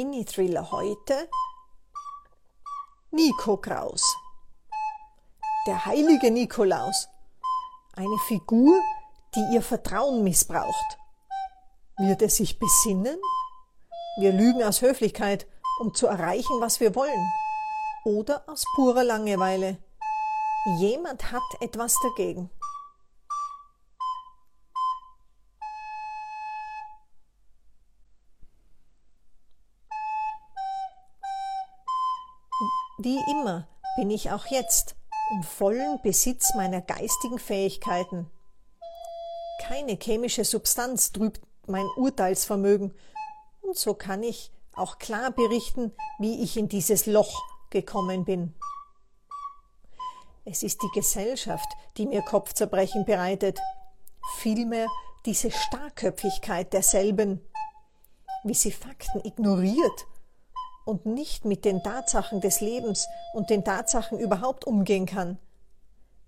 Mini-Thriller heute Nico Kraus. Der heilige Nikolaus. Eine Figur, die ihr Vertrauen missbraucht. Wird er sich besinnen? Wir lügen aus Höflichkeit, um zu erreichen, was wir wollen. Oder aus purer Langeweile. Jemand hat etwas dagegen. Wie immer bin ich auch jetzt im vollen Besitz meiner geistigen Fähigkeiten. Keine chemische Substanz trübt mein Urteilsvermögen, und so kann ich auch klar berichten, wie ich in dieses Loch gekommen bin. Es ist die Gesellschaft, die mir Kopfzerbrechen bereitet, vielmehr diese Starrköpfigkeit derselben, wie sie Fakten ignoriert und nicht mit den Tatsachen des Lebens und den Tatsachen überhaupt umgehen kann.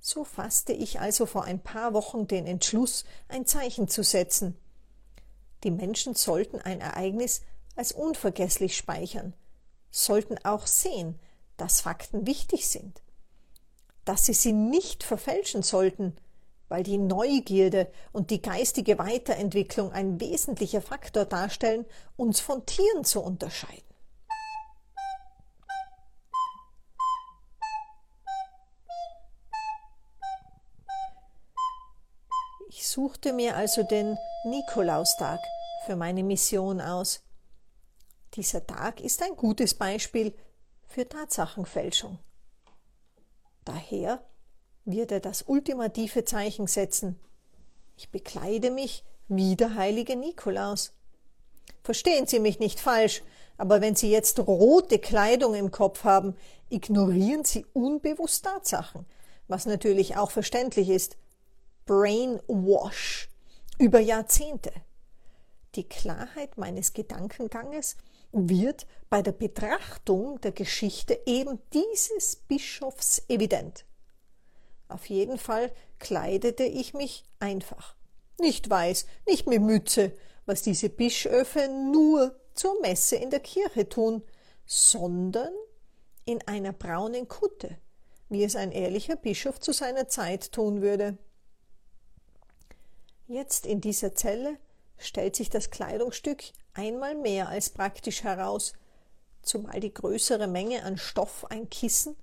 So fasste ich also vor ein paar Wochen den Entschluss, ein Zeichen zu setzen. Die Menschen sollten ein Ereignis als unvergesslich speichern, sollten auch sehen, dass Fakten wichtig sind, dass sie sie nicht verfälschen sollten, weil die Neugierde und die geistige Weiterentwicklung ein wesentlicher Faktor darstellen, uns von Tieren zu unterscheiden. Suchte mir also den Nikolaustag für meine Mission aus. Dieser Tag ist ein gutes Beispiel für Tatsachenfälschung. Daher wird er das ultimative Zeichen setzen. Ich bekleide mich wie der heilige Nikolaus. Verstehen Sie mich nicht falsch, aber wenn Sie jetzt rote Kleidung im Kopf haben, ignorieren Sie unbewusst Tatsachen, was natürlich auch verständlich ist, Brainwash über Jahrzehnte. Die Klarheit meines Gedankenganges wird bei der Betrachtung der Geschichte eben dieses Bischofs evident. Auf jeden Fall kleidete ich mich einfach. Nicht weiß, nicht mit Mütze, was diese Bischöfe nur zur Messe in der Kirche tun, sondern in einer braunen Kutte, wie es ein ehrlicher Bischof zu seiner Zeit tun würde. Jetzt in dieser Zelle stellt sich das Kleidungsstück einmal mehr als praktisch heraus, zumal die größere Menge an Stoff ein Kissen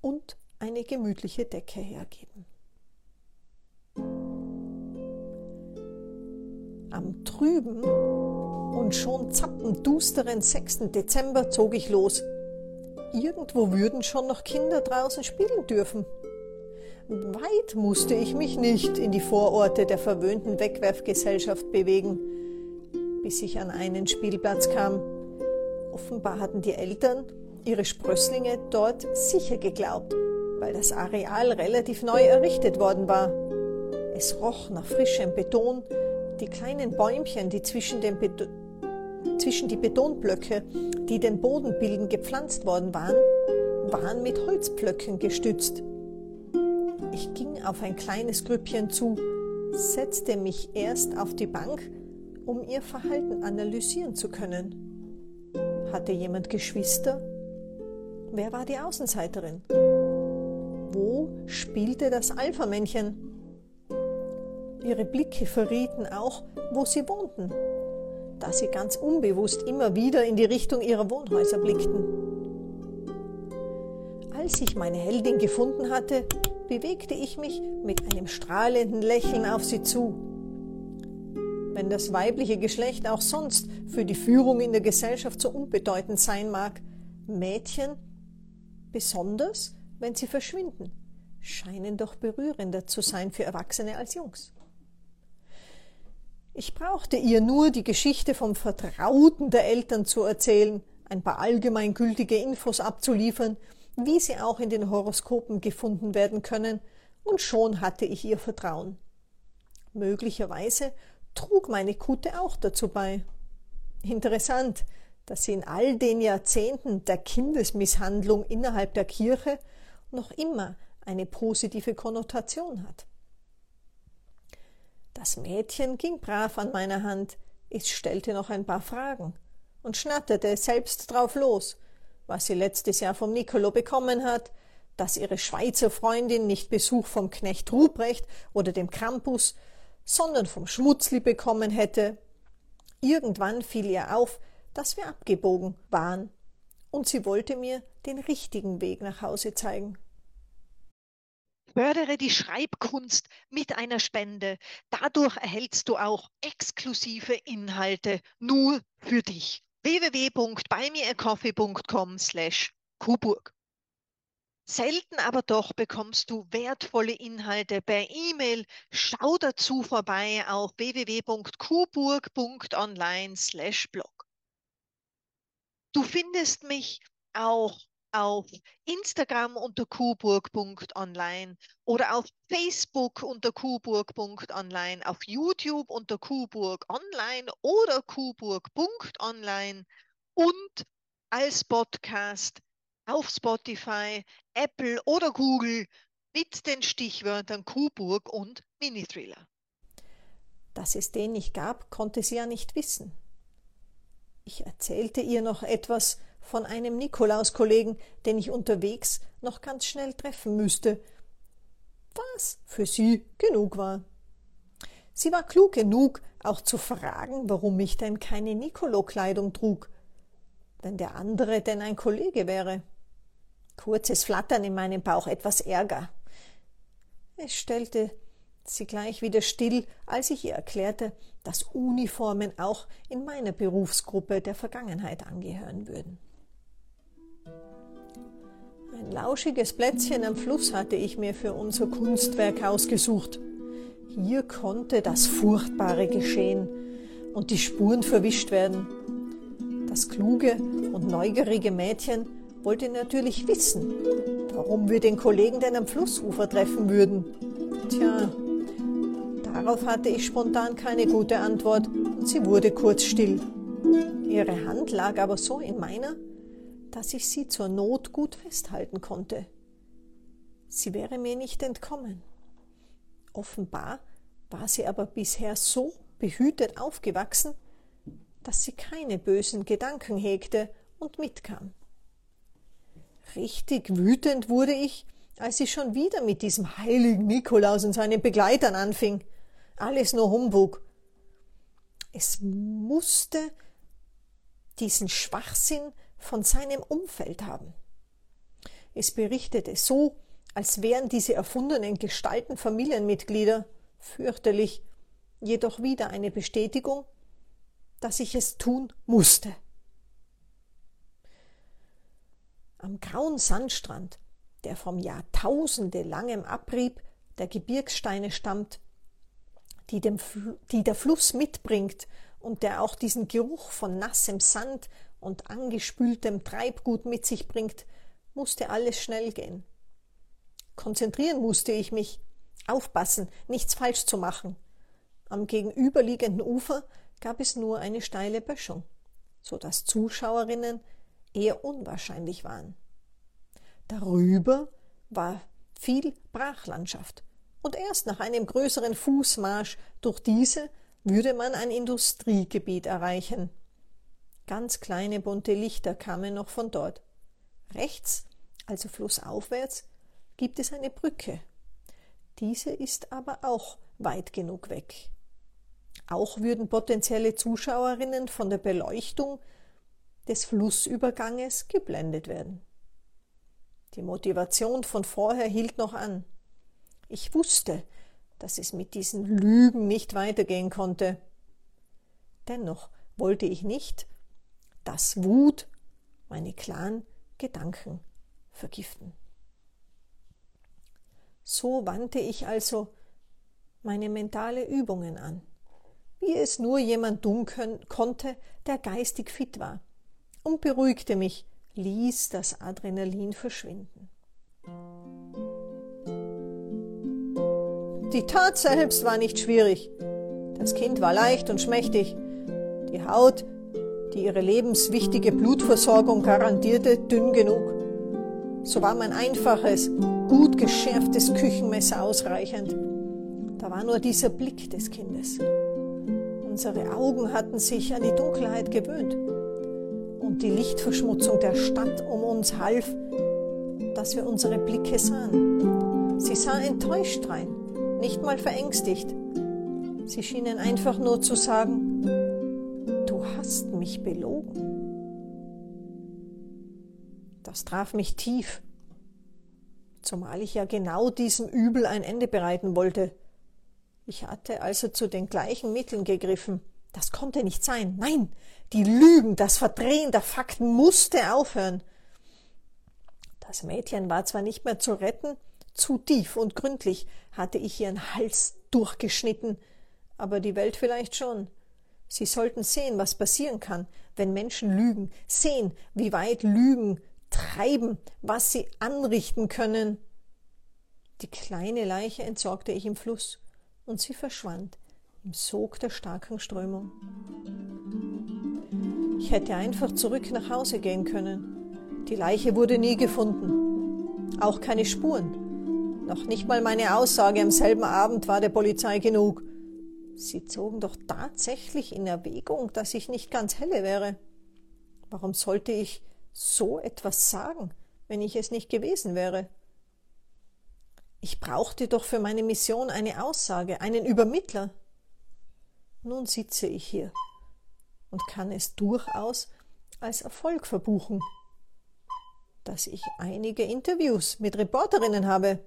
und eine gemütliche Decke hergeben. Am trüben und schon zappendusteren 6. Dezember zog ich los. Irgendwo würden schon noch Kinder draußen spielen dürfen. Weit musste ich mich nicht in die Vororte der verwöhnten Wegwerfgesellschaft bewegen, bis ich an einen Spielplatz kam. Offenbar hatten die Eltern ihre Sprösslinge dort sicher geglaubt, weil das Areal relativ neu errichtet worden war. Es roch nach frischem Beton, die kleinen Bäumchen, die zwischen, den Beton, zwischen die Betonblöcke, die den Boden bilden, gepflanzt worden waren, waren mit Holzpflöcken gestützt. Ich ging auf ein kleines Grüppchen zu, setzte mich erst auf die Bank, um ihr Verhalten analysieren zu können. Hatte jemand Geschwister? Wer war die Außenseiterin? Wo spielte das Alpha-Männchen? Ihre Blicke verrieten auch, wo sie wohnten, da sie ganz unbewusst immer wieder in die Richtung ihrer Wohnhäuser blickten. Als ich meine Heldin gefunden hatte, bewegte ich mich mit einem strahlenden Lächeln auf sie zu. Wenn das weibliche Geschlecht auch sonst für die Führung in der Gesellschaft so unbedeutend sein mag, Mädchen, besonders wenn sie verschwinden, scheinen doch berührender zu sein für Erwachsene als Jungs. Ich brauchte ihr nur die Geschichte vom Vertrauten der Eltern zu erzählen, ein paar allgemeingültige Infos abzuliefern wie sie auch in den Horoskopen gefunden werden können, und schon hatte ich ihr Vertrauen. Möglicherweise trug meine Kute auch dazu bei. Interessant, dass sie in all den Jahrzehnten der Kindesmisshandlung innerhalb der Kirche noch immer eine positive Konnotation hat. Das Mädchen ging brav an meiner Hand, es stellte noch ein paar Fragen und schnatterte selbst drauf los, was sie letztes Jahr vom Nicolo bekommen hat, dass ihre Schweizer Freundin nicht Besuch vom Knecht Ruprecht oder dem Krampus, sondern vom Schmutzli bekommen hätte. Irgendwann fiel ihr auf, dass wir abgebogen waren, und sie wollte mir den richtigen Weg nach Hause zeigen. Fördere die Schreibkunst mit einer Spende. Dadurch erhältst du auch exklusive Inhalte nur für dich. www.buymeacoffee.com slash Kuburg. Selten aber doch bekommst du wertvolle Inhalte per E-Mail. Schau dazu vorbei auf www.kuburg.online/blog. Du findest mich auch auf Instagram unter kuburg.online oder auf Facebook unter kuburg.online, auf YouTube unter kuburg online oder kuburg.online und als Podcast auf Spotify, Apple oder Google mit den Stichwörtern Kuburg und Mini-Thriller. Dass es den nicht gab, konnte sie ja nicht wissen. Ich erzählte ihr noch etwas von einem Nikolauskollegen, den ich unterwegs noch ganz schnell treffen müsste, was für sie genug war. Sie war klug genug, auch zu fragen, warum ich denn keine Nikolokleidung trug, wenn der andere denn ein Kollege wäre. Kurzes Flattern in meinem Bauch, etwas Ärger. Es stellte sie gleich wieder still, als ich ihr erklärte, dass Uniformen auch in meiner Berufsgruppe der Vergangenheit angehören würden. Ein lauschiges Plätzchen am Fluss hatte ich mir für unser Kunstwerk ausgesucht. Hier konnte das Furchtbare geschehen und die Spuren verwischt werden. Das kluge und neugierige Mädchen wollte natürlich wissen, warum wir den Kollegen denn am Flussufer treffen würden. Tja, darauf hatte ich spontan keine gute Antwort und sie wurde kurz still. Ihre Hand lag aber so in meiner, dass ich sie zur Not gut festhalten konnte. Sie wäre mir nicht entkommen. Offenbar war sie aber bisher so behütet aufgewachsen, dass sie keine bösen Gedanken hegte und mitkam. Richtig wütend wurde ich, als sie schon wieder mit diesem heiligen Nikolaus und seinen Begleitern anfing. Alles nur Humbug. Es musste diesen Schwachsinn von seinem Umfeld haben. Es berichtete so, als wären diese erfundenen Gestalten Familienmitglieder, fürchterlich, jedoch wieder eine Bestätigung, dass ich es tun musste. Am grauen Sandstrand, der vom jahrtausendelangem Abrieb der Gebirgssteine stammt, die, dem, die der Fluss mitbringt und der auch diesen Geruch von nassem Sand und angespültem Treibgut mit sich bringt, musste alles schnell gehen. Konzentrieren musste ich mich, aufpassen, nichts falsch zu machen. Am gegenüberliegenden Ufer gab es nur eine steile Böschung, so dass Zuschauerinnen eher unwahrscheinlich waren. Darüber war viel Brachlandschaft, und erst nach einem größeren Fußmarsch durch diese würde man ein Industriegebiet erreichen. Ganz kleine bunte Lichter kamen noch von dort. Rechts, also flussaufwärts, gibt es eine Brücke. Diese ist aber auch weit genug weg. Auch würden potenzielle Zuschauerinnen von der Beleuchtung des Flussüberganges geblendet werden. Die Motivation von vorher hielt noch an. Ich wusste, dass es mit diesen Lügen nicht weitergehen konnte. Dennoch wollte ich nicht, dass Wut meine klaren Gedanken vergiften. So wandte ich also meine mentale Übungen an, wie es nur jemand tun konnte, der geistig fit war, und beruhigte mich, ließ das Adrenalin verschwinden. Die Tat selbst war nicht schwierig. Das Kind war leicht und schmächtig. Die Haut die ihre lebenswichtige Blutversorgung garantierte, dünn genug. So war mein einfaches, gut geschärftes Küchenmesser ausreichend. Da war nur dieser Blick des Kindes. Unsere Augen hatten sich an die Dunkelheit gewöhnt. und die Lichtverschmutzung der Stadt um uns half, dass wir unsere Blicke sahen. Sie sah enttäuscht rein, nicht mal verängstigt. Sie schienen einfach nur zu sagen, du hast mich belogen. Das traf mich tief, zumal ich ja genau diesem Übel ein Ende bereiten wollte. Ich hatte also zu den gleichen Mitteln gegriffen. Das konnte nicht sein. Nein, die Lügen, das Verdrehen der Fakten musste aufhören. Das Mädchen war zwar nicht mehr zu retten, zu tief und gründlich hatte ich ihren Hals durchgeschnitten, aber die Welt vielleicht schon. Sie sollten sehen, was passieren kann, wenn Menschen lügen, sehen, wie weit Lügen treiben, was sie anrichten können. Die kleine Leiche entsorgte ich im Fluss, und sie verschwand im Sog der starken Strömung. Ich hätte einfach zurück nach Hause gehen können. Die Leiche wurde nie gefunden. Auch keine Spuren. Noch nicht mal meine Aussage am selben Abend war der Polizei genug. Sie zogen doch tatsächlich in Erwägung, dass ich nicht ganz helle wäre. Warum sollte ich so etwas sagen, wenn ich es nicht gewesen wäre? Ich brauchte doch für meine Mission eine Aussage, einen Übermittler. Nun sitze ich hier und kann es durchaus als Erfolg verbuchen, dass ich einige Interviews mit Reporterinnen habe.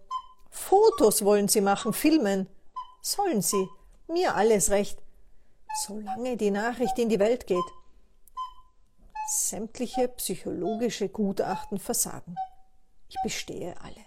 Fotos wollen sie machen, filmen. Sollen sie. Mir alles recht. Solange die Nachricht in die Welt geht. Sämtliche psychologische Gutachten versagen. Ich bestehe alle.